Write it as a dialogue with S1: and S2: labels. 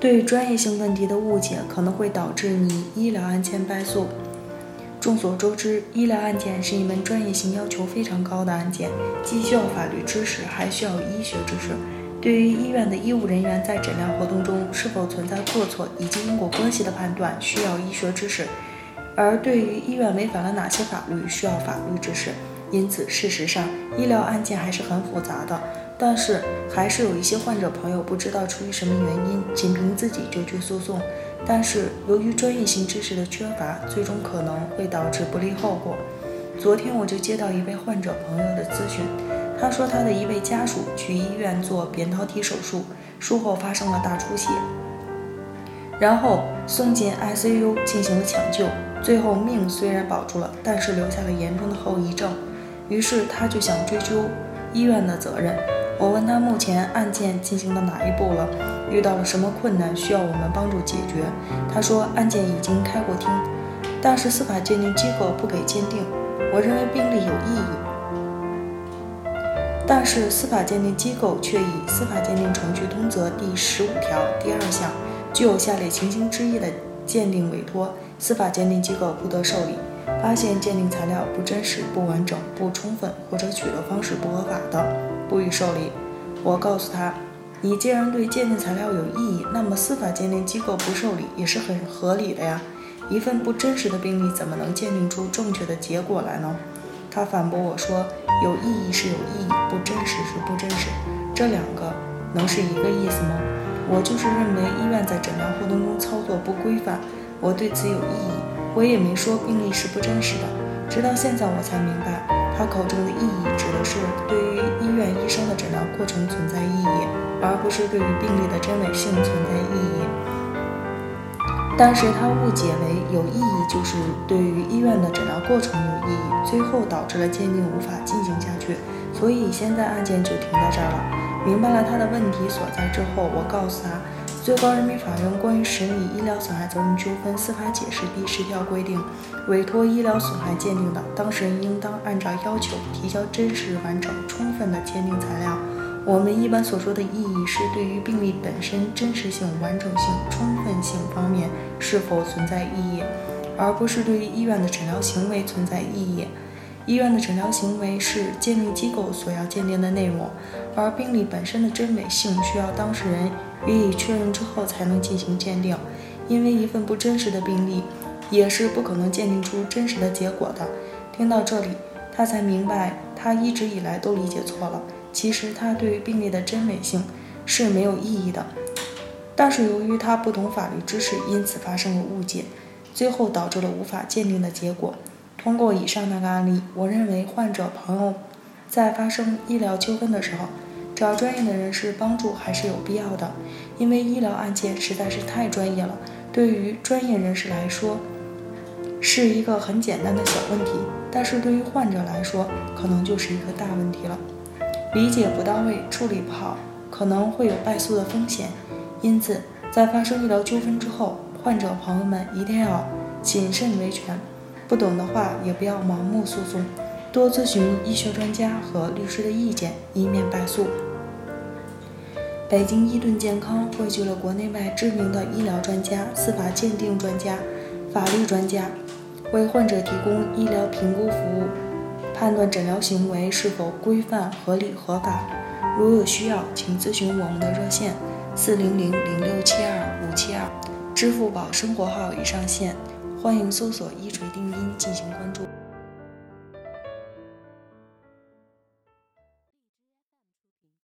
S1: 对专业性问题的误解可能会导致你医疗案件败诉。众所周知，医疗案件是一门专业性要求非常高的案件，既需要法律知识，还需要医学知识。对于医院的医务人员在诊疗活动中是否存在过错以及因果关系的判断，需要医学知识；而对于医院违反了哪些法律，需要法律知识。因此，事实上，医疗案件还是很复杂的。但是，还是有一些患者朋友不知道出于什么原因，仅凭自己就去诉讼。但是，由于专业性知识的缺乏，最终可能会导致不利后果。昨天我就接到一位患者朋友的咨询，他说他的一位家属去医院做扁桃体手术，术后发生了大出血，然后送进 ICU 进行了抢救，最后命虽然保住了，但是留下了严重的后遗症。于是他就想追究医院的责任。我问他目前案件进行到哪一步了，遇到了什么困难需要我们帮助解决。他说案件已经开过庭，但是司法鉴定机构不给鉴定。我认为病例有异议，但是司法鉴定机构却以《司法鉴定程序通则》第十五条第二项具有下列情形之一的鉴定委托，司法鉴定机构不得受理。发现鉴定材料不真实、不完整、不充分，或者取得方式不合法的，不予受理。我告诉他，你既然对鉴定材料有异议，那么司法鉴定机构不受理也是很合理的呀。一份不真实的病例怎么能鉴定出正确的结果来呢？他反驳我说，有异议是有异议，不真实是不真实，这两个能是一个意思吗？我就是认为医院在诊疗活动中操作不规范，我对此有异议。我也没说病例是不真实的，直到现在我才明白，他口中的意义指的是对于医院医生的诊疗过程存在意义，而不是对于病例的真伪性存在意义。但是他误解为有意义就是对于医院的诊疗过程有意义，最后导致了鉴定无法进行下去，所以现在案件就停在这儿了。明白了他的问题所在之后，我告诉他。最高人民法院关于审理医疗损害责任纠纷司法解释第十条规定，委托医疗损害鉴定的当事人应当按照要求提交真实、完整、充分的鉴定材料。我们一般所说的意义是对于病例本身真实性、完整性、充分性方面是否存在异议，而不是对于医院的诊疗行为存在异议。医院的诊疗行为是鉴定机构所要鉴定的内容，而病例本身的真伪性需要当事人予以确认之后才能进行鉴定。因为一份不真实的病例也是不可能鉴定出真实的结果的。听到这里，他才明白他一直以来都理解错了。其实他对于病例的真伪性是没有异议的，但是由于他不懂法律知识，因此发生了误解，最后导致了无法鉴定的结果。通过以上那个案例，我认为患者朋友在发生医疗纠纷的时候，找专业的人士帮助还是有必要的。因为医疗案件实在是太专业了，对于专业人士来说是一个很简单的小问题，但是对于患者来说可能就是一个大问题了。理解不到位，处理不好，可能会有败诉的风险。因此，在发生医疗纠纷之后，患者朋友们一定要谨慎维权。不懂的话，也不要盲目诉讼，多咨询医学专家和律师的意见，以免败诉。北京伊顿健康汇聚了国内外知名的医疗专家、司法鉴定专家、法律专家，为患者提供医疗评估服务，判断诊疗行为是否规范、合理、合法。如有需要，请咨询我们的热线：四零零零六七二五七二，支付宝生活号已上线。欢迎搜索“一锤定音”进行关注。